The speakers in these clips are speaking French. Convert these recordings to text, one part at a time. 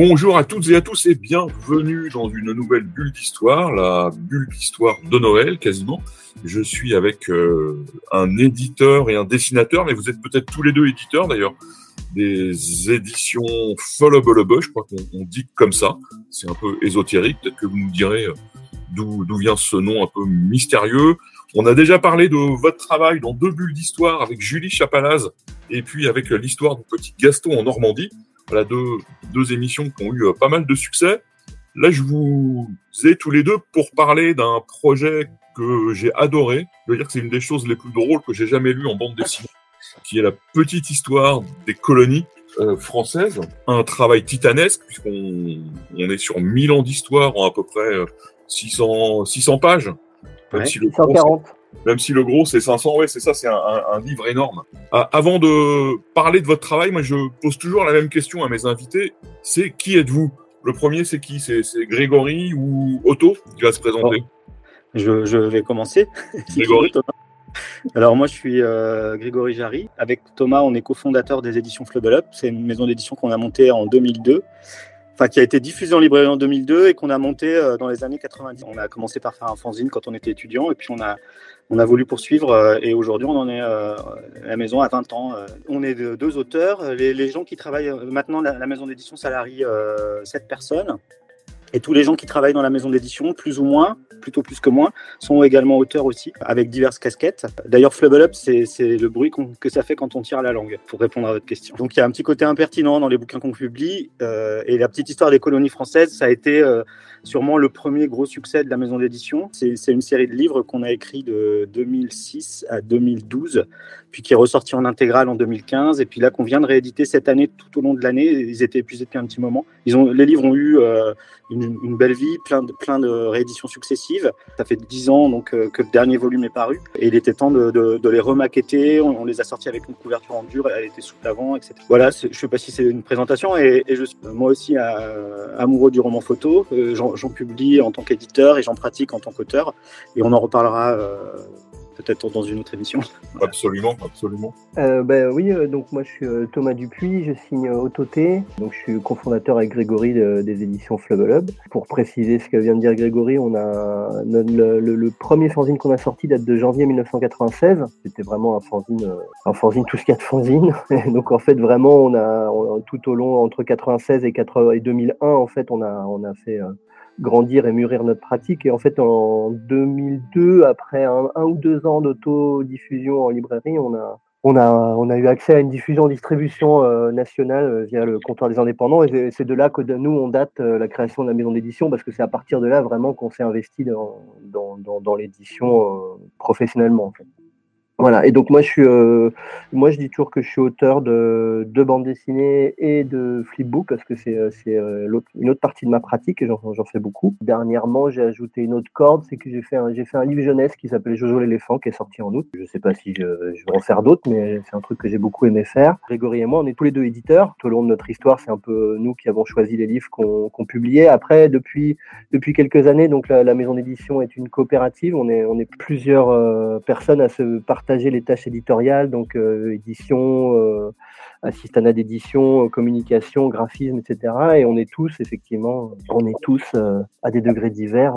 Bonjour à toutes et à tous et bienvenue dans une nouvelle bulle d'histoire, la bulle d'histoire de Noël quasiment. Je suis avec euh, un éditeur et un dessinateur, mais vous êtes peut-être tous les deux éditeurs d'ailleurs, des éditions Followable, je crois qu'on dit comme ça. C'est un peu ésotérique, peut-être que vous nous direz euh, d'où vient ce nom un peu mystérieux. On a déjà parlé de votre travail dans deux bulles d'histoire avec Julie Chapalaz et puis avec l'histoire du petit Gaston en Normandie. Voilà deux, deux émissions qui ont eu euh, pas mal de succès. Là, je vous ai tous les deux pour parler d'un projet que j'ai adoré. Je veux dire que c'est une des choses les plus drôles que j'ai jamais lues en bande dessinée, qui est la petite histoire des colonies euh, françaises. Un travail titanesque, puisqu'on on est sur 1000 ans d'histoire en à peu près euh, 600, 600 pages. Même Ouais, si le gros, 140. Même si le gros c'est 500, ouais, c'est ça, c'est un, un- un livre énorme. Ah, avant de parler de votre travail, moi je pose toujours la même question à mes invités. C'est qui êtes-vous? Le premier, c'est qui? C'est Grégory ou Otto qui va se présenter? Je, je vais commencer. Grégory. Alors moi je suis euh, Grégory Jarry. Avec Thomas, on est cofondateur des éditions Flubble Up. C'est une maison d'édition qu'on a montée en 2002. Enfin, qui a été diffusée en librairie en 2002 et qu'on a montée euh, dans les années 90. On a commencé par faire un fanzine quand on était étudiant et puis on a, on a voulu poursuivre euh, et aujourd'hui on en est euh, à la maison à 20 ans. Euh, On est de- deux auteurs. Les, les gens qui travaillent euh, maintenant, la, la maison d'édition salarie euh, 7 personnes. Et tous les gens qui travaillent dans la maison d'édition, plus ou moins, plutôt plus que moins, sont également auteurs aussi, avec diverses casquettes. D'ailleurs, Flubble Up, c'est le bruit que ça fait quand on tire la langue, pour répondre à votre question. Donc il y a un petit côté impertinent dans les bouquins qu'on publie. euh, et la petite histoire des colonies françaises, ça a été euh, sûrement le premier gros succès de la maison d'édition. C'est une série de livres qu'on a écrit de 2006 à 2012, puis qui est ressorti en intégrale en 2015, et puis là qu'on vient de rééditer cette année, tout au long de l'année. Ils étaient épuisés depuis un petit moment. Les livres ont eu euh, une, une belle vie, plein de, plein de rééditions successives. Ça fait dix ans donc euh, que le dernier volume est paru et il était temps de, les remaqueter. On, les a sortis avec une couverture en dur, elle était souple avant, etc. Voilà, je sais pas si c'est une présentation et, je suis moi aussi euh, amoureux du roman photo. Euh, J'en publie en tant qu'éditeur et j'en pratique en tant qu'auteur et on en reparlera peut-être dans une autre émission. Absolument, absolument. Euh, ben oui, euh, donc moi je suis euh, Thomas Dupuis, je signe euh, Autoté, donc je suis cofondateur avec Grégory de- des éditions Flubble Hub. Pour préciser ce que vient de dire Grégory, on a le, le- le- le premier fanzine qu'on a sorti date de janvier 1996. C'était vraiment un fanzine, euh, un fanzine tout ce qu'il y a de fanzine. Et donc en fait vraiment on a on- tout au long entre 96 et, 80 et 2001 en fait on a on a fait euh, grandir et mûrir notre pratique. Et en fait, en 2002, après un, ou deux ans d'autodiffusion en librairie, on a, on a, on a eu accès à une diffusion en distribution euh, nationale euh, via le comptoir des indépendants. Et c'est- de là que nous, on date euh, la création de la maison d'édition, parce que c'est à partir de là vraiment qu'on s'est investi dans, dans, dans, l'édition professionnellement. En fait. Voilà, et donc moi je suis, euh, moi je dis toujours que je suis auteur de, de bandes dessinées et de flipbook parce que c'est euh, euh, une autre partie de ma pratique et j'en fais beaucoup. Dernièrement j'ai ajouté une autre corde, c'est que j'ai fait un, j'ai fait un livre jeunesse qui s'appelle Jojo l'éléphant qui est sorti en août. Je sais pas si je, je vais en faire d'autres, mais c'est un truc que j'ai beaucoup aimé faire. Grégory et moi, on est tous les deux éditeurs. Tout au long de notre histoire, c'est un peu nous qui avons choisi les livres qu'on qu'on publiait. Après, depuis depuis quelques années, donc la, la maison d'édition est une coopérative. On est, on est plusieurs euh, personnes à se partager les tâches éditoriales, donc euh, édition, euh, d'édition, euh, communication, graphisme, etc. Et on est tous, effectivement, on est tous euh, à des degrés divers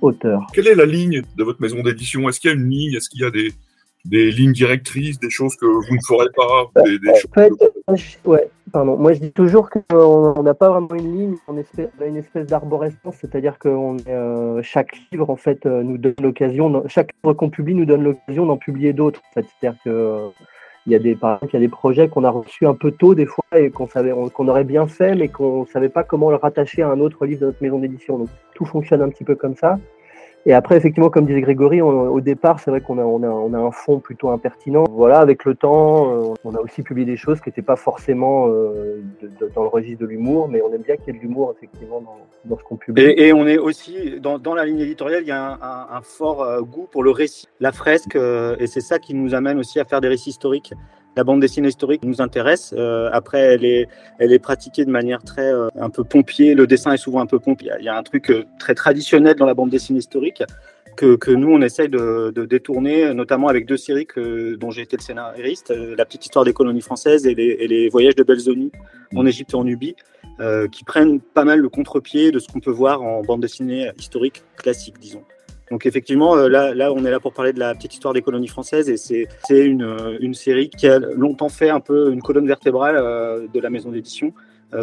auteurs. Quelle est la ligne de votre maison d'édition? Est-ce qu'il y a une ligne? Est-ce qu'il y a des, des lignes directrices, des choses que vous ne ferez pas des, des En choses fait, que- moi, je- ouais, pardon. Moi, je dis toujours qu'on n'a pas vraiment une ligne, on, a une espèce d'arborescence, c'est-à-dire que on est, euh, chaque livre, en fait, euh, nous donne l'occasion, chaque livre qu'on publie nous donne l'occasion d'en publier d'autres. En fait. C'est-à-dire que euh, il y a des, par exemple, il y a des projets qu'on a reçus un peu tôt des fois et qu'on savait, on- qu'on aurait bien fait, mais qu'on savait pas comment le rattacher à un autre livre de notre maison d'édition. Donc tout fonctionne un petit peu comme ça. Et après, effectivement, comme disait Grégory, au départ, c'est vrai qu'on a, on a, on a, un fond plutôt impertinent. Voilà, avec le temps, euh, on a aussi publié des choses qui n'étaient pas forcément euh, dans le registre de l'humour, mais on aime bien qu'il y ait de l'humour, effectivement, dans, ce qu'on publie. Et, on est aussi, dans, la ligne éditoriale, il y a un, un, fort euh, goût pour le récit, la fresque, et c'est ça qui nous amène aussi à faire des récits historiques la bande dessinée historique nous intéresse. Euh, après, elle est, elle est pratiquée de manière très euh, un peu pompier. Le dessin est souvent un peu pompier. Il y a un truc euh, très traditionnel dans la bande dessinée historique que, que nous on essaye de, détourner, notamment avec deux séries dont j'ai été le scénariste, La petite histoire des colonies françaises et les, et les voyages de Belzoni en Égypte et en Nubie, qui prennent pas mal le contre-pied de ce qu'on peut voir en bande dessinée historique classique, disons. Donc effectivement, euh, là, on est là pour parler de la petite histoire des colonies françaises et c'est une, euh, une série qui a longtemps fait un peu une colonne vertébrale euh, de la maison d'édition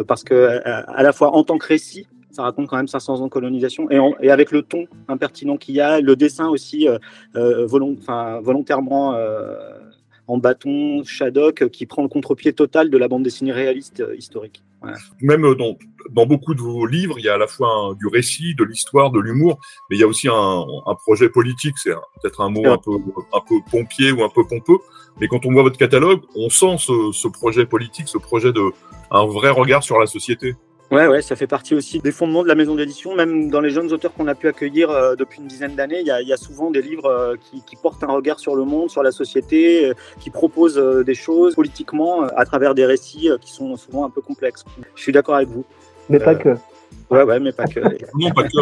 parce que à la fois en tant que récit, ça raconte quand même 500 ans de colonisation et, et avec le ton impertinent qu'il y a, le dessin aussi volontairement en bâton, Shadok, qui prend le contre-pied total de la bande dessinée réaliste historique. Même dans, dans, beaucoup de vos livres, il y a à la fois du récit, de l'histoire, de l'humour, mais il y a aussi un, un projet politique. C'est peut-être un mot un peu, un peu pompier ou un peu pompeux, mais quand on voit votre catalogue, on sent ce, ce projet politique, ce projet de un vrai regard sur la société. Ouais, ouais, ça fait partie aussi des fondements de la maison d'édition. Même dans les jeunes auteurs qu'on a pu accueillir euh, depuis une dizaine d'années, il y, y a, souvent des livres euh, qui, qui, portent un regard sur le monde, sur la société, euh, qui proposent des choses politiquement à travers des récits qui sont souvent un peu complexes. Je suis d'accord avec vous. Mais pas que. Ouais, ouais, mais pas que. non, pas que.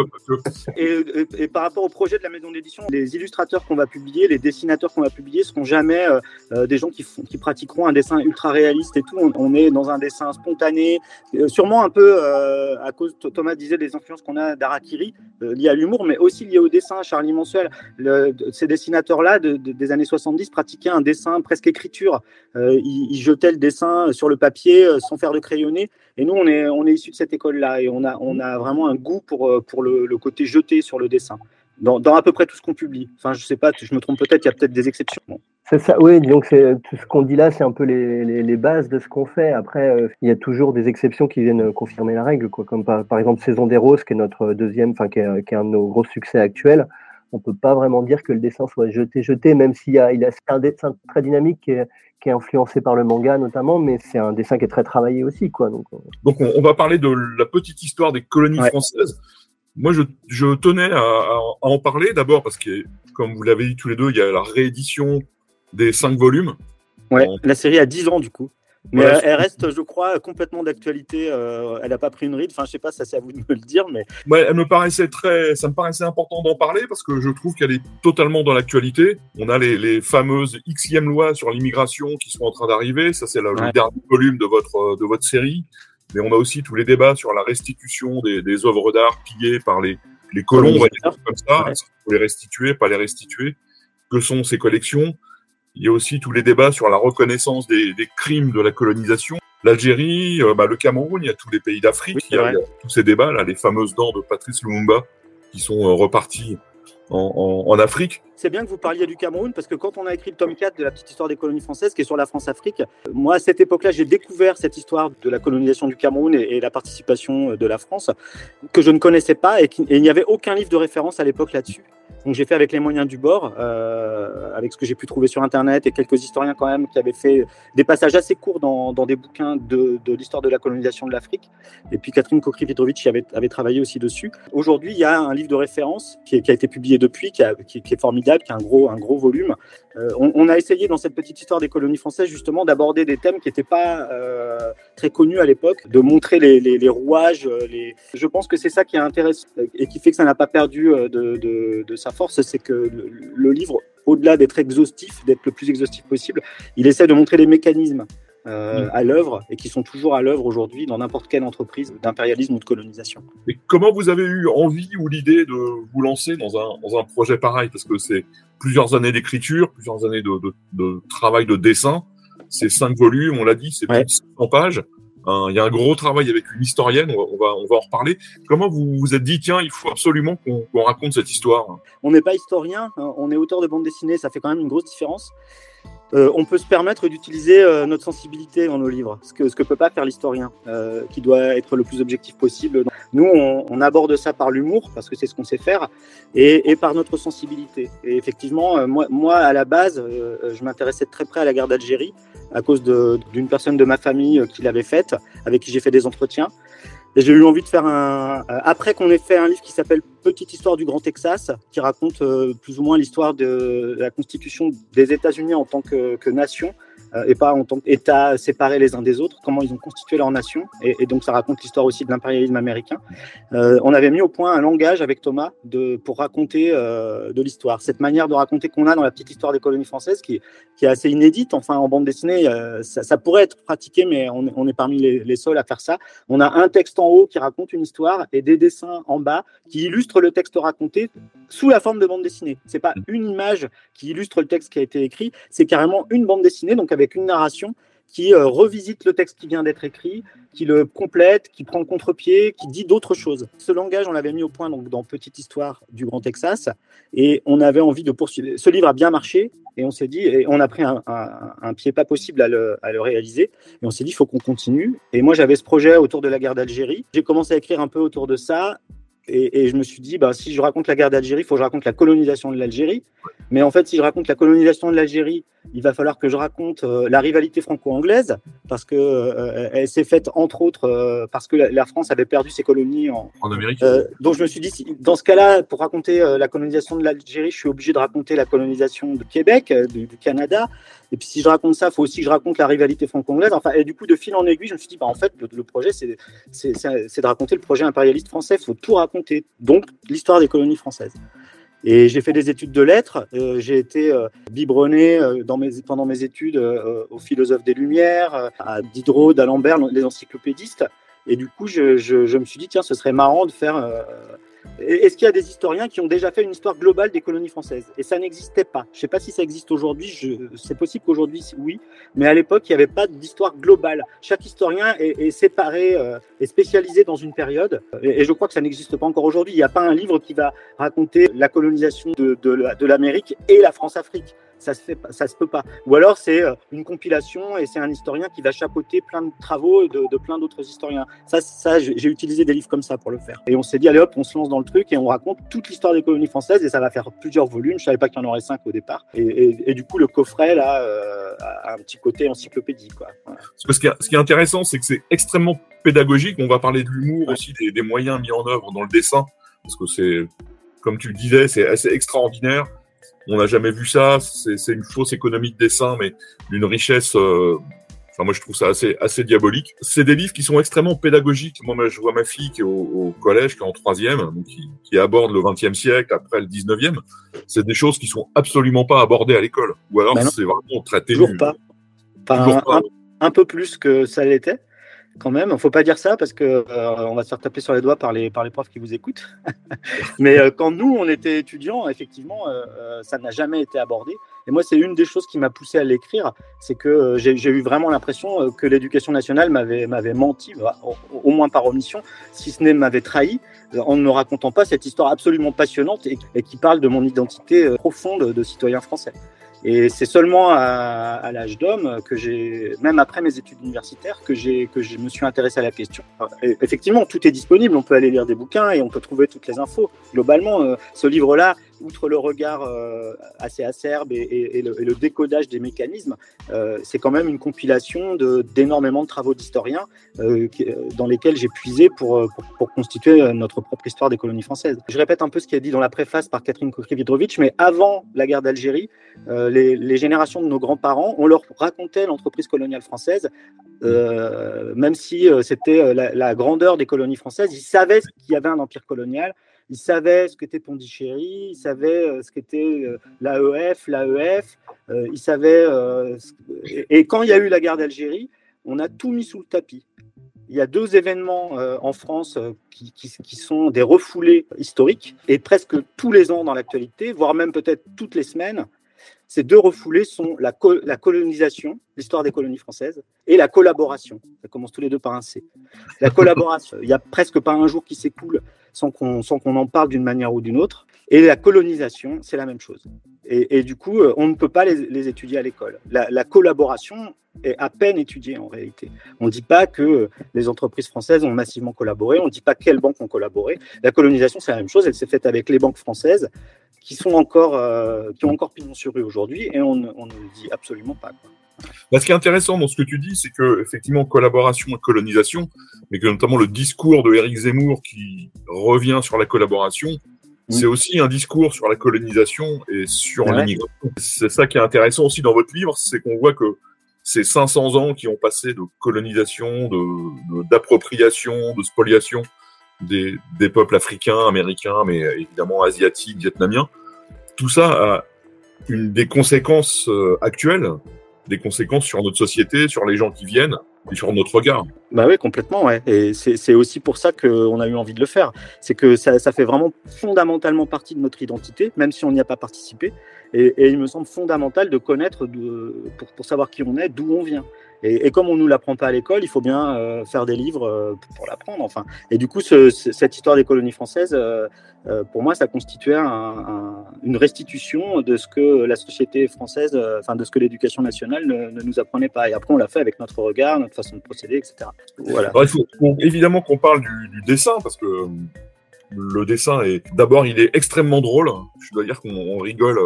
Et, et, par rapport au projet de la maison d'édition, les illustrateurs qu'on va publier, les dessinateurs qu'on va publier, seront jamais euh, euh, des gens qui, font, qui pratiqueront un dessin ultra réaliste et tout. On, est dans un dessin spontané, euh, sûrement un peu à cause, Thomas disait, des influences qu'on a d'Arakiri, liées à l'humour, mais aussi liées au dessin. Charlie Mansuel, le, ces dessinateurs-là de, des années 70 pratiquaient un dessin presque écriture. Ils, ils, jetaient le dessin sur le papier sans faire de crayonné. Et nous, on est, on est issus de cette école-là et on a, on a vraiment un goût pour, euh, pour le, côté jeté sur le dessin. Dans, à peu près tout ce qu'on publie. Enfin, je sais pas, je me trompe peut-être, il y a peut-être des exceptions. C'est ça, oui, donc tout ce qu'on dit là, c'est un peu les, les, bases de ce qu'on fait. Après, euh, il y a toujours des exceptions qui viennent confirmer la règle, comme par, par exemple Saison des Roses, qui est notre deuxième, enfin, qui qui est un de nos gros succès actuels on peut pas vraiment dire que le dessin soit jeté, jeté, même s'il y a, il a un dessin très dynamique qui est, qui est, influencé par le manga notamment, mais c'est un dessin qui est très travaillé aussi, quoi. Donc, euh. donc on, va parler de la petite histoire des colonies françaises. Moi, je, je tenais à, à, en parler d'abord parce que, comme vous l'avez dit tous les deux, il y a la réédition des cinq volumes. Ouais, la série a 10 ans du coup. Mais elle reste, je crois, complètement d'actualité. Euh, elle n'a pas pris une ride. Enfin, je sais pas, ça c'est à vous de me le dire, mais. Ouais, elle me paraissait très, ça me paraissait important d'en parler parce que je trouve qu'elle est totalement dans l'actualité. On a les, les fameuses xème lois sur l'immigration qui sont en train d'arriver. Ça, c'est le dernier volume de votre de votre série. Mais on a aussi tous les débats sur la restitution des, des œuvres d'art pillées par les les colons, on va dire comme ça. Ouais. Faut les restituer, pas les restituer. Que sont ces collections? Il y a aussi tous les débats sur la reconnaissance des, des crimes de la colonisation. L'Algérie, euh, bah, le Cameroun, il y a tous les pays d'Afrique, il, y a tous ces débats, là, les fameuses dents de Patrice Lumumba qui sont euh, reparties en, en, en Afrique. C'est bien que vous parliez du Cameroun parce que quand on a écrit le tome 4 de la petite histoire des colonies françaises qui est sur la France-Afrique, moi à cette époque-là j'ai découvert cette histoire de la colonisation du Cameroun et, et, la participation de la France que je ne connaissais pas et, qui, et il n'y avait aucun livre de référence à l'époque là-dessus. Donc j'ai fait avec les moyens du bord, euh, avec ce que j'ai pu trouver sur Internet et quelques historiens quand même qui avaient fait des passages assez courts dans, des bouquins de, l'histoire de la colonisation de l'Afrique. Et puis Catherine Kokri-Vitrovitch avait, avait travaillé aussi dessus. Aujourd'hui, il y a un livre de référence qui, a été publié depuis, qui, est formidable, qui a un gros, un gros volume. Euh, on, a essayé dans cette petite histoire des colonies françaises justement d'aborder des thèmes qui n'étaient pas euh, très connus à l'époque, de montrer les, rouages. Je pense que c'est ça qui est intéressant et qui fait que ça n'a pas perdu de, de, de sa force, c'est que le, le livre, au-delà d'être exhaustif, d'être le plus exhaustif possible, il essaie de montrer les mécanismes euh, mmh. à l'œuvre et qui sont toujours à l'œuvre aujourd'hui dans n'importe quelle entreprise d'impérialisme ou de colonisation. Et comment vous avez eu envie ou l'idée de vous lancer dans un, dans un projet pareil? Parce que c'est plusieurs années d'écriture, plusieurs années de, de, de, travail de dessin. C'est cinq volumes, on l'a dit, c'est ouais. plus de 100 pages. Il y a un gros travail avec une historienne, on va, on va, en reparler. Comment vous vous êtes dit, tiens, il faut absolument qu'on qu raconte cette histoire? On n'est pas historien, hein, on est auteur de bande dessinée, ça fait quand même une grosse différence. euh, on peut se permettre d'utiliser euh, notre sensibilité dans nos livres, ce que ce que peut pas faire l'historien, euh, qui doit être le plus objectif possible. Nous, on, aborde ça par l'humour parce que c'est ce qu'on sait faire, et, par notre sensibilité. Et effectivement, moi, moi à la base, je m'intéressais très près à la guerre d'Algérie à cause d'une personne de ma famille qui l'avait faite, avec qui j'ai fait des entretiens. Et j'ai eu envie de faire un. Après qu'on ait fait un livre qui s'appelle Petite histoire du Grand Texas, qui raconte plus ou moins l'histoire de la constitution des États-Unis en tant que, que nation, euh, et pas en tant qu'État séparés les uns des autres, comment ils ont constitué leur nation. Et, donc ça raconte l'histoire aussi de l'impérialisme américain. Euh, on avait mis au point un langage avec Thomas pour raconter euh, de l'histoire. Cette manière de raconter qu'on a dans la petite histoire des colonies françaises, qui, est assez inédite. Enfin, en bande dessinée, euh, ça, pourrait être pratiqué, mais on, est parmi les, les, seuls à faire ça. On a un texte en haut qui raconte une histoire et des dessins en bas qui illustrent le texte raconté sous la forme de bande dessinée. C'est pas une image qui illustre le texte qui a été écrit, c'est carrément une bande dessinée, donc avec une narration qui euh, revisite le texte qui vient d'être écrit, qui le complète, qui prend le contre-pied, qui dit d'autres choses. Ce langage, on l'avait mis au point donc, dans Petite Histoire du Grand Texas, et on avait envie de poursuivre. Ce livre a bien marché, et on s'est dit, et on a pris un pied pas possible à le, à le, réaliser, et on s'est dit, il faut qu'on continue. Et moi, j'avais ce projet autour de la guerre d'Algérie. J'ai commencé à écrire un peu autour de ça, et, et, je me suis dit, bah, si je raconte la guerre d'Algérie, il faut que je raconte la colonisation de l'Algérie. Mais en fait, si je raconte la colonisation de l'Algérie, il va falloir que je raconte euh, la rivalité franco-anglaise, parce que euh, elle s'est faite entre autres euh, parce que la, la, France avait perdu ses colonies en, en Amérique. donc je me suis dit, si, dans ce cas-là, pour raconter la colonisation de l'Algérie, je suis obligé de raconter la colonisation de Québec, du, du, Canada. Et puis si je raconte ça, il faut aussi que je raconte la rivalité franco-anglaise. Enfin, et du coup, de fil en aiguille, je me suis dit, bah, en fait, le, projet, c'est de raconter le projet impérialiste français. Il faut tout raconter. Donc, l'histoire des colonies françaises. Et j'ai fait des études de lettres. Euh, j'ai été euh, biberonné euh, dans mes, pendant mes études euh, aux philosophes des Lumières, à Diderot, d'Alembert, les encyclopédistes. Et du coup, je, je, je, me suis dit, tiens, ce serait marrant de faire est-ce qu'il y a des historiens qui ont déjà fait une histoire globale des colonies françaises? Et ça n'existait pas. Je ne sais pas si ça existe aujourd'hui. C'est possible qu'aujourd'hui, oui. Mais à l'époque, il n'y avait pas d'histoire globale. Chaque historien est, séparé, euh, est spécialisé dans une période. Et, je crois que ça n'existe pas encore aujourd'hui. Il n'y a pas un livre qui va raconter la colonisation de l'Amérique et la France-Afrique ça se fait ça se peut pas. Ou alors c'est une compilation et c'est un historien qui va chapeauter plein de travaux de, de plein d'autres historiens. Ça ça j'ai utilisé des livres comme ça pour le faire. Et on s'est dit allez hop on se lance dans le truc et on raconte toute l'histoire des colonies françaises et ça va faire plusieurs volumes. Je savais pas qu'il y en aurait cinq au départ. Et, et, et du coup le coffret là euh, a un petit côté encyclopédie quoi. Voilà. ce, qui est, ce qui est intéressant c'est que c'est extrêmement pédagogique. On va parler de l'humour aussi des, des moyens mis en œuvre dans le dessin. Parce que c'est comme tu le disais c'est assez extraordinaire on n'a jamais vu ça. C'est une fausse économie de dessin, mais d'une richesse. Euh, enfin, moi, je trouve ça assez, assez diabolique. C'est des livres qui sont extrêmement pédagogiques. Moi, je vois ma fille qui est au, au collège, qui est en troisième, qui, qui aborde le XXe siècle après le XIXe. C'est des choses qui sont absolument pas abordées à l'école. Ou alors, c'est vraiment traité. Toujours pas. Enfin, Toujours pas. Un, un peu plus que ça l'était quand même. Il faut pas dire ça parce que euh, on va se faire taper sur les doigts par les par les profs qui vous écoutent. Mais euh, quand nous on était étudiants, effectivement, euh, ça n'a jamais été abordé. Et moi, c'est une des choses qui m'a poussé à l'écrire, c'est que j'ai eu vraiment l'impression que l'éducation nationale m'avait m'avait menti, au, au, moins par omission, si ce n'est m'avait trahi, en ne me racontant pas cette histoire absolument passionnante et qui parle de mon identité profonde de citoyen français. Et c'est seulement à, à l'âge d'homme que j'ai, même après mes études universitaires, que j'ai que je me suis intéressé à la question. Effectivement, tout est disponible. On peut aller lire des bouquins et on peut trouver toutes les infos. Globalement, euh, ce livre-là, outre le regard euh, assez acerbe et, le, décodage des mécanismes, euh, c'est quand même une compilation d'énormément de, travaux d'historiens euh, dans lesquels j'ai puisé pour, constituer notre propre histoire des colonies françaises. Je répète un peu ce qui est dit dans la préface par Catherine Kokrivitrovitch, mais avant la guerre d'Algérie, les, générations de nos grands-parents, on leur racontait l'entreprise coloniale française, même si c'était la grandeur des colonies françaises, ils savaient qu'il y avait un empire colonial, ils savaient ce qu'était Pondichéry, ils savaient euh, ce qu'était euh, l'AEF, l'AEF, euh, ils savaient. Et, et, quand il y a eu la guerre d'Algérie, on a tout mis sous le tapis. Il y a deux événements en France qui, qui, qui, sont des refoulés historiques, et presque tous les ans dans l'actualité, voire même peut-être toutes les semaines, ces deux refoulés sont la, co la colonisation, l'histoire des colonies françaises, et la collaboration. Ça commence tous les deux par un C. La collaboration, il n'y a presque pas un jour qui s'écoule sans qu'on qu en parle d'une manière ou d'une autre. Et la colonisation, c'est la même chose. Et, du coup, on ne peut pas les, étudier à l'école. La, collaboration est à peine étudiée en réalité. On ne dit pas que les entreprises françaises ont massivement collaboré, on ne dit pas quelles banques ont collaboré. La colonisation, c'est la même chose, elle s'est faite avec les banques françaises qui, sont encore, qui ont encore pignon sur rue aujourd'hui et on, ne le dit absolument pas. Bah, ce qui est intéressant dans ce que tu dis, c'est que effectivement collaboration et colonisation, mais que notamment le discours de Éric Zemmour qui revient sur la collaboration, mm. c'est aussi un discours sur la colonisation et sur l'immigration. C'est ça qui est intéressant aussi dans votre livre, c'est qu'on voit que ces 500 ans qui ont passé de colonisation, d'appropriation, de, spoliation des, des peuples africains, américains, mais évidemment asiatiques, vietnamiens, tout ça a une des conséquences euh, actuelles des conséquences sur notre société, sur les gens qui viennent et sur notre regard. Bah oui, complètement, ouais. Et c'est aussi pour ça qu'on a eu envie de le faire. C'est que ça, fait vraiment fondamentalement partie de notre identité, même si on n'y a pas participé. Et, il me semble fondamental de connaître, de, pour, savoir qui on est, d'où on vient. Et, comme on nous l'apprend pas à l'école, il faut bien euh, faire des livres euh, pour l'apprendre. Enfin, et du coup, ce, cette histoire des colonies françaises, euh, pour moi, ça constituait un, un, une restitution de ce que la société française, enfin de ce que l'éducation nationale ne, ne, nous apprenait pas. Et après, on l'a fait avec notre regard, notre façon de procéder, etc. Voilà. Faut évidemment qu'on parle du, dessin parce que le dessin est d'abord, il est extrêmement drôle. Je dois dire qu'on rigole,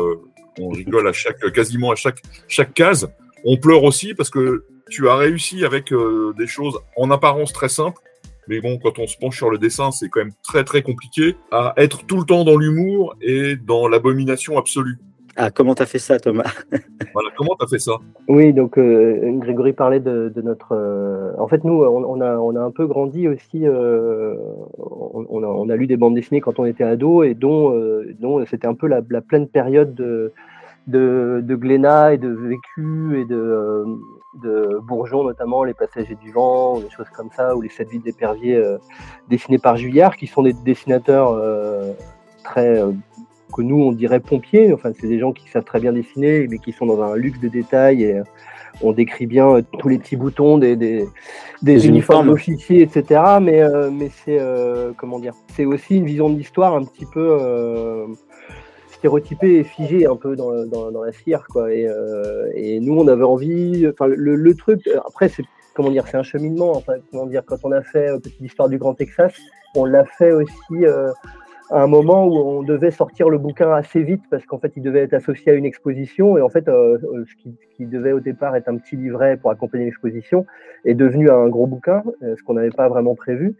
on rigole à chaque, quasiment à chaque chaque case. On pleure aussi parce que tu as réussi avec euh, des choses en apparence très simples, mais bon, quand on se penche sur le dessin, c'est quand même très très compliqué, à être tout le temps dans l'humour et dans l'abomination absolue. Ah, comment t'as fait ça, Thomas? Voilà, comment t'as fait ça? Oui, donc euh, Grégory parlait de, de notre. Euh, en fait, nous, on, on, a, on a un peu grandi aussi. Euh, on, a, on, a, lu des bandes dessinées quand on était ado et dont, euh, dont c'était un peu la, la, pleine période de, de, de Glénat et de Vécu et de, de Bourgeon, notamment Les Passagers du Vent, ou des choses comme ça, ou Les Sept Villes d'Épervier euh, dessinés par Juillard, qui sont des dessinateurs euh, très. Euh, que nous, on dirait pompiers. Enfin, c'est des gens qui savent très bien dessiner, mais qui sont dans un luxe de détails et on décrit bien tous les petits boutons des, des, des uniformes d'officiers, etc. Mais, mais c'est comment dire C'est aussi une vision de l'histoire un petit peu stéréotypé et figé un peu dans, dans, dans la cire, quoi. Et, euh, et, nous, on avait envie. Enfin, le, le truc. Après, c'est comment dire, c'est un cheminement. Enfin, comment dire, quand on a fait euh, l'histoire du Grand Texas, on l'a fait aussi euh, un moment où on devait sortir le bouquin assez vite parce qu'en fait, il devait être associé à une exposition. Et en fait, euh, euh, ce, qui, devait au départ être un petit livret pour accompagner l'exposition est devenu un gros bouquin, euh, ce qu'on n'avait pas vraiment prévu.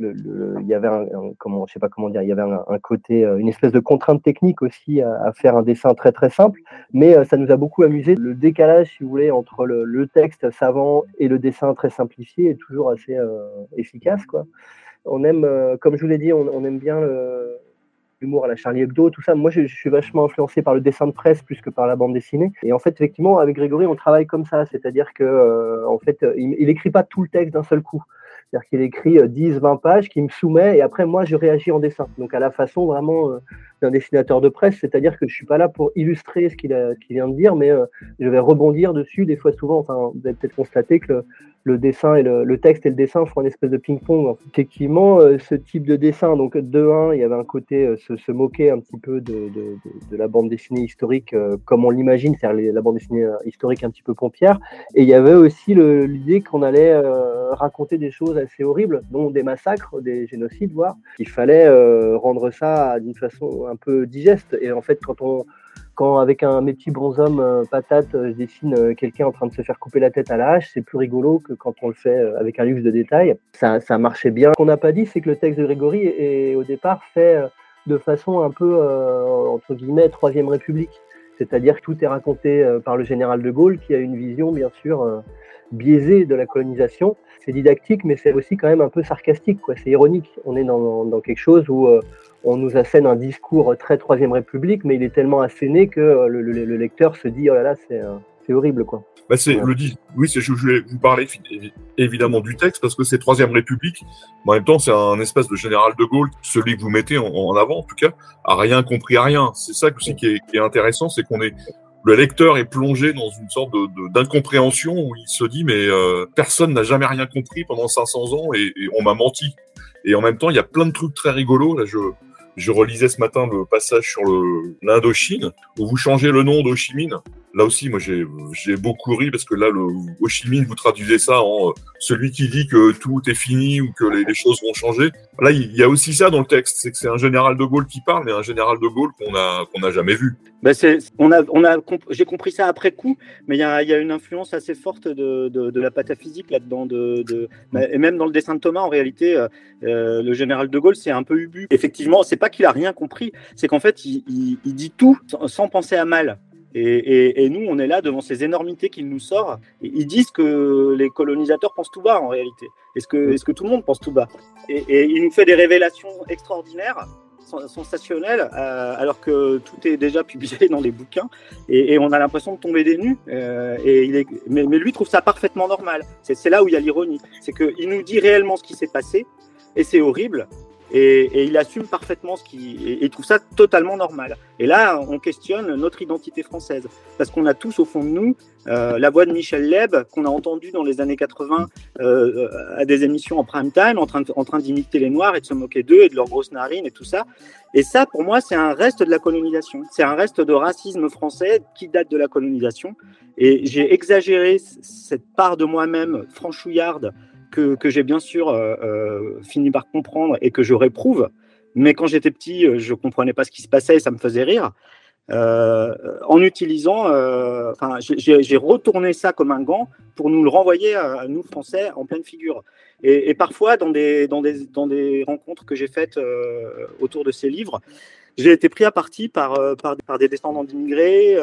Il y avait un, un, comment, sais pas comment dire, il y avait un, côté, une espèce de contrainte technique aussi à, faire un dessin très très simple, mais ça nous a beaucoup amusé. Le décalage, si vous voulez, entre le, texte savant et le dessin très simplifié est toujours assez efficace, quoi on aime, euh, comme je vous l'ai dit, on, aime bien l'humour à la Charlie Hebdo, tout ça. Moi, je, suis vachement influencé par le dessin de presse plus que par la bande dessinée. Et en fait, effectivement, avec Grégory, on travaille comme ça, c'est-à-dire que, euh, en fait, il, il pas tout le texte d'un seul coup. C'est-à-dire qu'il écrit 10, euh, 20 pages, qu'il me soumet, et après, moi, je réagis en dessin. Donc, à la façon vraiment euh, d'un dessinateur de presse, c'est-à-dire que je suis pas là pour illustrer ce qu'il qu vient de dire, mais euh, je vais rebondir dessus. Des fois, souvent, enfin, vous avez peut-être constaté que le, dessin et le, texte et le dessin font une espèce de ping-pong. Effectivement, ce type de dessin, donc de 1, il y avait un côté se, moquer un petit peu de, de, la bande dessinée historique comme on l'imagine, c'est-à-dire la bande dessinée historique un petit peu pompière. Et il y avait aussi l'idée qu'on allait raconter des choses assez horribles, dont des massacres, des génocides, voire. Il fallait rendre ça d'une façon un peu digeste. Et en fait, quand on quand avec un mes petits bonshommes euh, patate, euh, je dessine euh, quelqu'un en train de se faire couper la tête à la hache, c'est plus rigolo que quand on le fait euh, avec un luxe de détails. Ça, ça marchait bien. Ce qu'on n'a pas dit, c'est que le texte de Grégory est, est, au départ fait de façon un peu entre guillemets troisième République, c'est-à-dire que tout est raconté par le général de Gaulle, qui a une vision bien sûr biaisée de la colonisation. C'est didactique, mais c'est aussi quand même un peu sarcastique, quoi. C'est ironique. On est dans, dans quelque chose où on nous assène un discours très Troisième République, mais il est tellement asséné que euh, le, le, le lecteur se dit oh là là, c'est euh, horrible quoi. Bah c'est le dit. Oui, c'est je voulais vous parler évidemment du texte parce que c'est Troisième République. Mais en même temps, c'est un espèce de général de Gaulle, celui que vous mettez en, en avant en tout cas, a rien compris à rien. C'est ça aussi qui est, qui est intéressant, c'est qu'on est le lecteur est plongé dans une sorte d'incompréhension de, où il se dit mais euh, personne n'a jamais rien compris pendant 500 ans et, et on m'a menti. Et en même temps, il y a plein de trucs très rigolos. Là, je je relisais ce matin le passage sur l'Indochine, où vous changez le nom d'Ho Chi Minh. Là aussi, moi, j'ai beaucoup ri parce que là, le Ho vous traduisez ça en euh, celui qui dit que tout est fini ou que les, choses vont changer. Là, il y a aussi ça dans le texte, c'est que c'est un général de Gaulle qui parle, mais un général de Gaulle qu'on n'a jamais vu. Ben on a, j'ai compris ça après coup, mais il y a, une influence assez forte de, la pataphysique là-dedans, de, de, et même dans le dessin de Thomas, en réalité, euh, euh le général de Gaulle, c'est un peu ubu. Effectivement, c'est pas qu'il a rien compris, c'est qu'en fait, il, dit tout sans penser à mal. Et, nous, on est là devant ces énormités qu'il nous sort. Ils disent que les colonisateurs pensent tout bas en réalité. Est-ce que, tout le monde pense tout bas? Et, il nous fait des révélations extraordinaires sensationnel, euh, alors que tout est déjà publié dans les bouquins, et, on a l'impression de tomber des nues. Euh, mais, mais, lui trouve ça parfaitement normal. C'est là où il y a l'ironie, c'est qu'il nous dit réellement ce qui s'est passé, et c'est horrible, et, il assume parfaitement ce qui et, et, trouve ça totalement normal. Et là, on questionne notre identité française parce qu'on a tous au fond de nous euh, la voix de Michel Leb qu'on a entendu dans les années 80 euh, à des émissions en prime time, en train d'imiter les Noirs et de se moquer d'eux et de leurs grosses narines et tout ça. Et ça, pour moi, c'est un reste de la colonisation. C'est un reste de racisme français qui date de la colonisation. Et j'ai exagéré cette part de moi-même franchouillarde que, j'ai bien sûr euh, euh, fini par comprendre et que je réprouve. Mais quand j'étais petit, euh, je comprenais pas ce qui se passait et ça me faisait rire. En utilisant, j'ai retourné ça comme un gant pour nous le renvoyer à, nous Français en pleine figure. Et, parfois, dans des, dans, des, dans des rencontres que j'ai faites autour de ces livres, j'ai été pris à partie par, par, par des descendants d'immigrés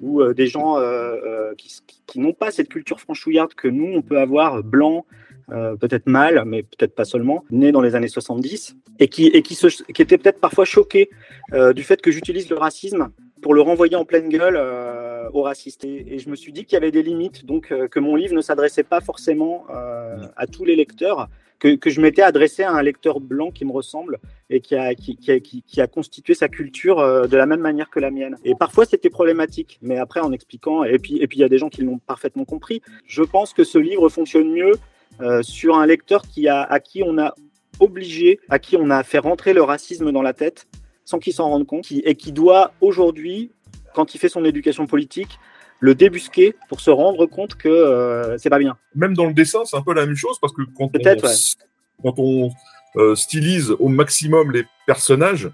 ou euh, des gens euh, euh, qui, qui n'ont pas cette culture franchouillarde que nous, on peut avoir, blanc, euh, peut-être mal, mais peut-être pas seulement, nés dans les années 70, et qui, et qui, se, qui étaient peut-être parfois choqués euh, du fait que j'utilise le racisme pour le renvoyer en pleine gueule euh, aux racistes. Et, et, je me suis dit qu'il y avait des limites, donc que mon livre ne s'adressait pas forcément à tous les lecteurs, que, que, je m'étais adressé à un lecteur blanc qui me ressemble et qui a, qui, qui a, qui, qui a constitué sa culture euh, de la même manière que la mienne. Et parfois, c'était problématique, mais après, en expliquant, et puis et puis il y a des gens qui l'ont parfaitement compris, je pense que ce livre fonctionne mieux euh, sur un lecteur qui a, à qui on a obligé, à qui on a fait rentrer le racisme dans la tête sans qu'il s'en rende compte, et qui doit aujourd'hui, quand il fait son éducation politique, le débusquer pour se rendre compte que euh, c'est pas bien. Même dans le dessin, c'est un peu la même chose parce que quand on, ouais. quand on euh, stylise au maximum les personnages,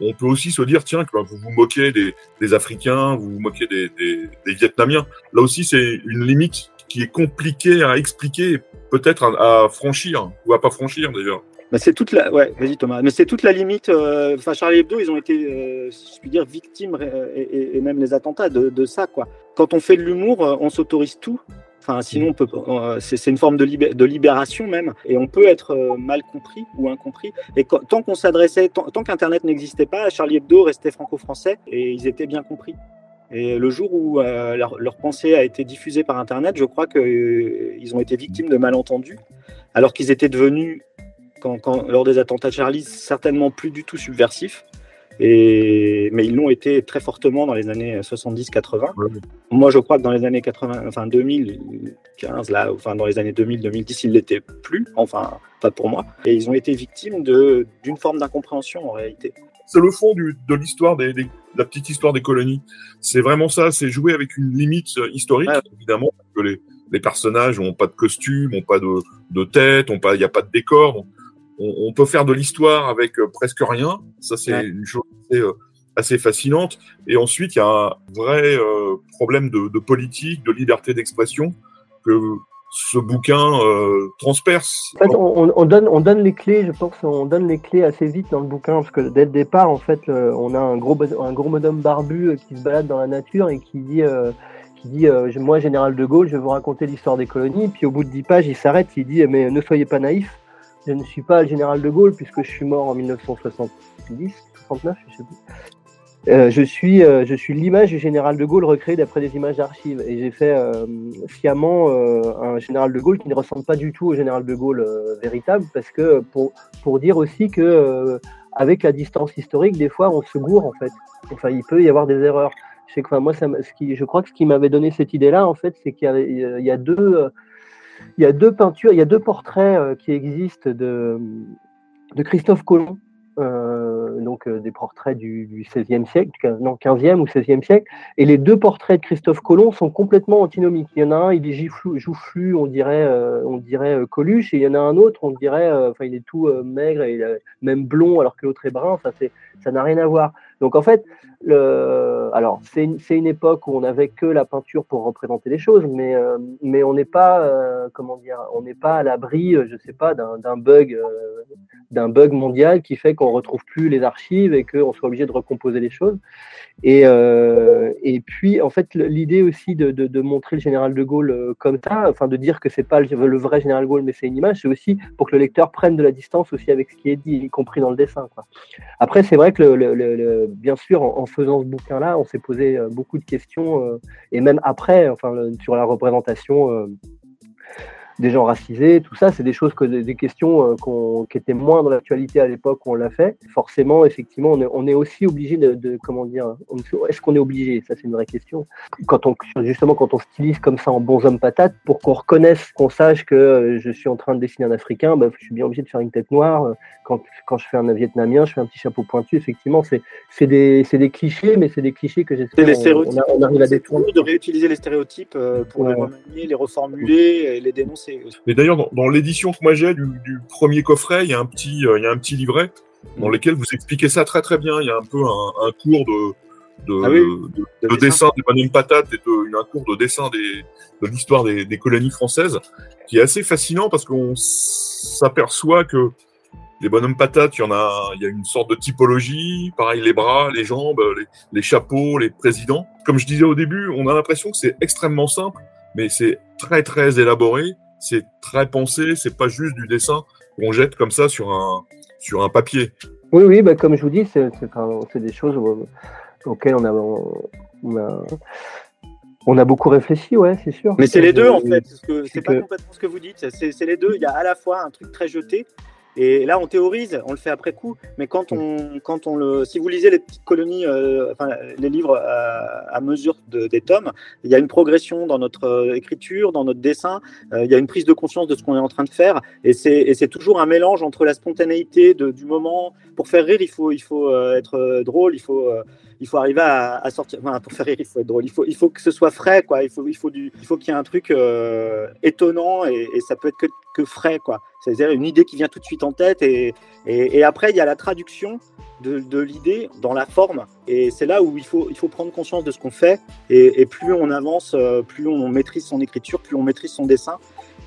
on peut aussi se dire tiens que vous vous moquez des, des, Africains, vous vous moquez des, des, des Vietnamiens. Là aussi, c'est une limite qui est compliquée à expliquer, peut-être à, à, franchir ou à pas franchir d'ailleurs. Bah c'est toute la, ouais, vas-y Thomas. Mais c'est toute la limite. Euh, enfin, Charlie Hebdo, ils ont été, euh, je puis dire, victimes et, et, même les attentats de, ça, quoi. Quand on fait de l'humour, on s'autorise tout. Enfin, sinon, on peut, euh, c'est une forme de, libé de, libération même, et on peut être euh, mal compris ou incompris. Et tant qu'on s'adressait, tant, qu'Internet n'existait pas, Charlie Hebdo restait franco-français et ils étaient bien compris. Et le jour où euh, leur, leur, pensée a été diffusée par Internet, je crois qu'ils euh, ont été victimes de malentendus, alors qu'ils étaient devenus, quand, quand, lors des attentats de Charlie, certainement plus du tout subversifs. Et, mais ils l'ont été très fortement dans les années 70-80. Ouais. Moi, je crois que dans les années 80, enfin 2015, là, enfin dans les années 2000-2010, ils l'étaient plus, enfin pas pour moi. Et ils ont été victimes de d'une forme d'incompréhension en réalité. C'est le fond du, de l'histoire des, des, la petite histoire des colonies. C'est vraiment ça, c'est jouer avec une limite historique, ouais. évidemment, que les, les personnages n'ont pas de costume, n'ont pas de, de tête, il n'y a pas de décor. Donc on, on peut faire de l'histoire avec euh, presque rien. Ça, c'est ouais. une chose assez, euh, assez, fascinante. Et ensuite, il y a un vrai euh, problème de, de, politique, de liberté d'expression que ce bouquin euh, transperce. En fait, on, on, donne, on donne les clés, je pense, on donne les clés assez vite dans le bouquin, parce que dès le départ, en fait, on a un gros, un gros bonhomme barbu qui se balade dans la nature et qui dit, euh, qui dit moi, général de Gaulle, je vais vous raconter l'histoire des colonies. Puis au bout de dix pages, il s'arrête, il dit, mais ne soyez pas naïfs, je ne suis pas le général de Gaulle puisque je suis mort en 1970, 69, je sais plus. Euh, je suis, euh, suis l'image du général de Gaulle recréée d'après des images d'archives. Et j'ai fait euh, euh, un général de Gaulle qui ne ressemble pas du tout au général de Gaulle véritable, parce que pour, pour dire aussi que avec la distance historique, des fois, on se gourre en fait. Enfin, il peut y avoir des erreurs. Je que, enfin, moi, ce qui, je crois que ce qui m'avait donné cette idée-là, en fait, c'est qu'il y, il y a deux, il y a deux peintures, il y a deux portraits qui existent de, Christophe Colomb. Euh, donc des portraits du, du 16e siècle, non 15e ou 16e siècle, et les deux portraits de Christophe Colomb sont complètement antinomiques. Il y en a un, il est joufflu, on dirait, on dirait Coluche, et il y en a un autre, on dirait, il est tout maigre et même blond alors que l'autre est brun. Ça n'a rien à voir. Donc en fait, alors c'est une, une, époque où on n'avait que la peinture pour représenter les choses, mais, euh, mais on n'est pas, euh, comment dire, on n'est pas à l'abri, euh, je sais pas, d'un bug, d'un bug mondial qui fait qu'on retrouve plus les archives et qu'on soit obligé de recomposer les choses. Et, et puis en fait, l'idée aussi de, de, de, montrer le général de Gaulle comme ça, enfin de dire que c'est pas le, vrai général de Gaulle, mais c'est une image, c'est aussi pour que le lecteur prenne de la distance aussi avec ce qui est dit, y compris dans le dessin. Après, c'est vrai que le bien sûr, en, faisant ce bouquin-là, on s'est posé euh, beaucoup de questions, euh, et même après, enfin, sur la représentation euh, des gens racisés, tout ça, c'est des choses que des questions euh, qui étaient moins dans l'actualité à l'époque où on l'a fait. Forcément, effectivement, on est, aussi obligé de, comment dire, est-ce qu'on est obligé? Ça, c'est une vraie question. Quand on, justement, quand on stylise comme ça en bonhomme patate, pour qu'on reconnaisse, qu'on sache que euh, je suis en train de dessiner un Africain, bah, je suis bien obligé de faire une tête noire. Quand, quand je fais un Vietnamien, je fais un petit chapeau pointu. Effectivement, c'est des, des clichés, mais c'est des clichés que j'espère on, on, arrive à détourner. de réutiliser les stéréotypes euh, pour les remanier, les reformuler et les dénoncer mais d'ailleurs, dans, l'édition que moi j'ai du, premier coffret, il y a un petit, euh, il y a un petit livret dans lequel vous expliquez ça très très bien. Il y a un peu un, cours de, de, ah de, dessin patates et de, un cours de dessin des, de l'histoire des, des, colonies françaises qui est assez fascinant parce qu'on s'aperçoit que les bonhommes patates, il y en a, il y a une sorte de typologie. Pareil, les bras, les jambes, les, les chapeaux, les présidents. Comme je disais au début, on a l'impression que c'est extrêmement simple, mais c'est très très élaboré c'est très pensé, c'est pas juste du dessin qu'on jette comme ça sur un, sur un papier. Oui, oui, bah, comme je vous dis, c'est des choses auxquelles on a, on a, on a beaucoup réfléchi, ouais, c'est sûr. Mais c'est les deux en fait, c'est pas complètement ce que vous dites, c'est les deux. Il y a à la fois un truc très jeté et là, on théorise, on le fait après coup, mais quand on, quand on le, si vous lisez les petites colonies, euh, enfin, les livres à, mesure des tomes, il y a une progression dans notre euh, écriture, dans notre dessin, euh, il y a une prise de conscience de ce qu'on est en train de faire, et c'est toujours un mélange entre la spontanéité du moment. Pour faire rire, il faut, il faut être drôle, il faut il faut arriver à, sortir. Pour faire rire, il faut être drôle. Il faut, il faut que ce soit frais, quoi. Il faut, il faut du, il faut qu'il y ait un truc étonnant et, ça peut être que, que frais, quoi. C'est-à-dire une idée qui vient tout de suite en tête et, et, après il y a la traduction de, l'idée dans la forme et c'est là où il faut, il faut prendre conscience de ce qu'on fait et, plus on avance, euh, plus on maîtrise son écriture, plus on maîtrise son dessin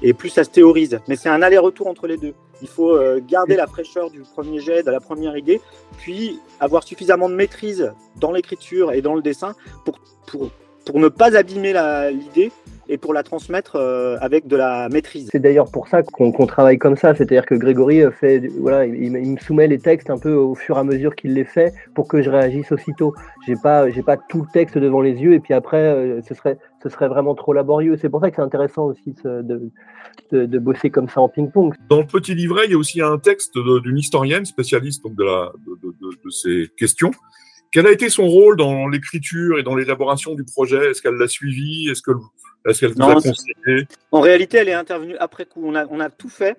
et plus ça se théorise. Mais c'est un aller-retour entre les deux. Il faut euh, garder la fraîcheur du premier jet, de la première idée, puis avoir suffisamment de maîtrise dans l'écriture et dans le dessin pour, pour, pour ne pas abîmer l'idée et pour la transmettre euh, avec de la maîtrise. C'est d'ailleurs pour ça qu'on travaille comme ça, c'est-à-dire que Grégory euh, fait, voilà, il, me soumet les textes un peu au fur et à mesure qu'il les fait pour que je réagisse aussitôt. J'ai pas, j'ai pas tout le texte devant les yeux et puis après, euh, ce serait, ce serait vraiment trop laborieux. C'est pour ça que c'est intéressant aussi de, de, de, bosser comme ça en ping-pong. Dans le petit livret, il y a aussi un texte d'une historienne spécialiste donc de, la, de, de ces questions quel a été son rôle dans l'écriture et dans l'élaboration du projet? Est-ce qu'elle l'a suivi? Est-ce que est-ce qu'elle vous a conseillé? En réalité, elle est intervenue après coup. On a, on a tout fait.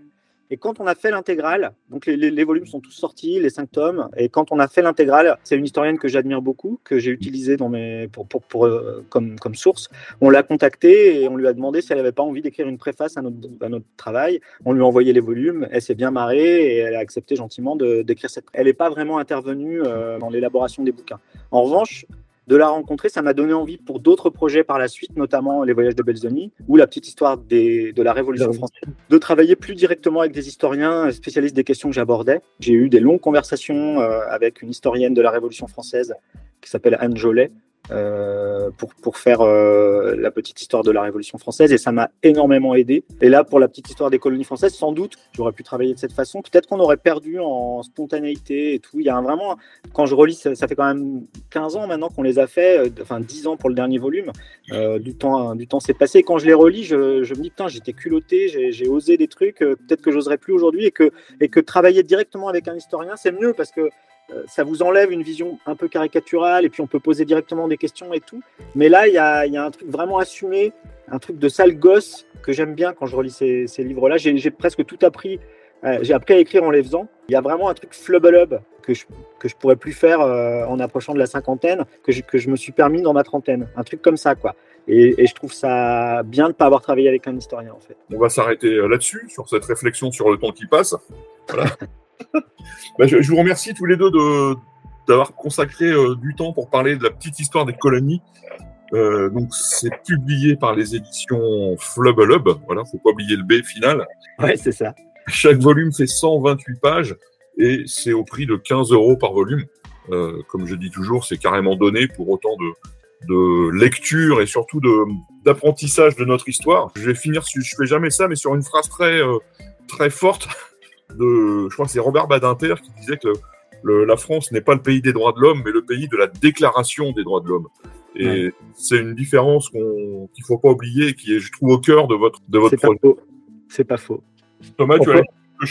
Et quand on a fait l'intégrale, donc les, volumes sont tous sortis, les cinq tomes, et quand on a fait l'intégrale, c'est une historienne que j'admire beaucoup, que j'ai utilisée dans mes, pour, pour, euh, comme, comme source. On l'a contactée et on lui a demandé si elle n'avait pas envie d'écrire une préface à notre, à notre, travail. On lui a envoyé les volumes, elle s'est bien marrée et elle a accepté gentiment d'écrire cette. Elle n'est pas vraiment intervenue euh, dans l'élaboration des bouquins. En revanche, de la rencontrer, ça m'a donné envie pour d'autres projets par la suite, notamment les voyages de Belzoni ou la petite histoire de la Révolution française, de travailler plus directement avec des historiens spécialistes des questions que j'abordais. J'ai eu des longues conversations euh, avec une historienne de la Révolution française qui s'appelle Anne Jolet, euh, pour, pour faire euh, la petite histoire de la Révolution française et ça m'a énormément aidé. Et là, pour la petite histoire des colonies françaises, sans doute, j'aurais pu travailler de cette façon. Peut-être qu'on aurait perdu en spontanéité et tout. Il y a un vraiment, quand je relis, ça, fait quand même 15 ans maintenant qu'on les a fait, euh, enfin 10 ans pour le dernier volume. du temps, du temps s'est passé. quand je les relis, je, je me dis, putain, j'étais culotté, j'ai osé des trucs, peut-être que j'oserais plus aujourd'hui et que, et que travailler directement avec un historien, c'est mieux parce que ça vous enlève une vision un peu caricaturale et puis on peut poser directement des questions et tout. Mais là, il y a, un truc vraiment assumé, un truc de sale gosse que j'aime bien quand je relis ces, livres-là. J'ai presque tout appris j'ai appris à écrire en les faisant. Il y a vraiment un truc flubble que je que je pourrais plus faire euh, en approchant de la cinquantaine, que je, que je me suis permis dans ma trentaine. Un truc comme ça, quoi. Et, je trouve ça bien de ne pas avoir travaillé avec un historien, en fait. On va s'arrêter euh, là-dessus, sur cette réflexion sur le temps qui passe. Voilà. Bah, je, vous remercie tous les deux de, d'avoir consacré euh, du temps pour parler de la petite histoire des colonies. donc, c'est publié par les éditions Flubble Hub. Voilà, faut pas oublier le B final. Ouais, c'est ça. Chaque volume fait 128 pages et c'est au prix de 15 euros par volume. Euh, comme je dis toujours, c'est carrément donné pour autant de, de lecture et surtout de d'apprentissage de notre histoire. Je vais finir, je fais jamais ça, mais sur une phrase très euh, très forte de, je crois que c'est Robert Badinter qui disait que le, la France n'est pas le pays des droits de l'homme, mais le pays de la déclaration des droits de l'homme. Et c'est une différence qu'on qu'il faut pas oublier, qui est, je trouve, au cœur de votre de votre. C'est pas faux. C'est pas faux. Thomas, tu as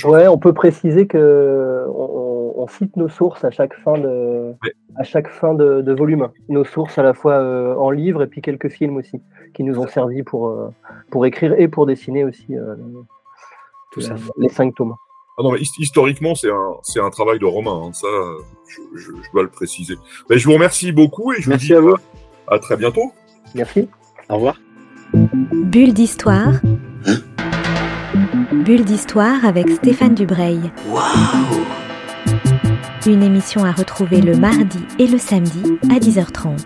Ouais, on peut préciser que on, cite nos sources à chaque fin de, à chaque fin de, volume. Nos sources à la fois euh, en livre et puis quelques films aussi, qui nous ont servi pour, euh, pour écrire et pour dessiner aussi euh, tout ça. les cinq tomes. Ah non, mais historiquement, c'est un, c'est un travail de Romain. Hein. Ça, je, dois le préciser. Mais je vous remercie beaucoup et je vous dis à, vous. à très bientôt. Merci. Au revoir. Bulle d'histoire. Hein? Bulle d'histoire avec Stéphane Dubreuil. Une émission à retrouver le mardi et le samedi à 10h30.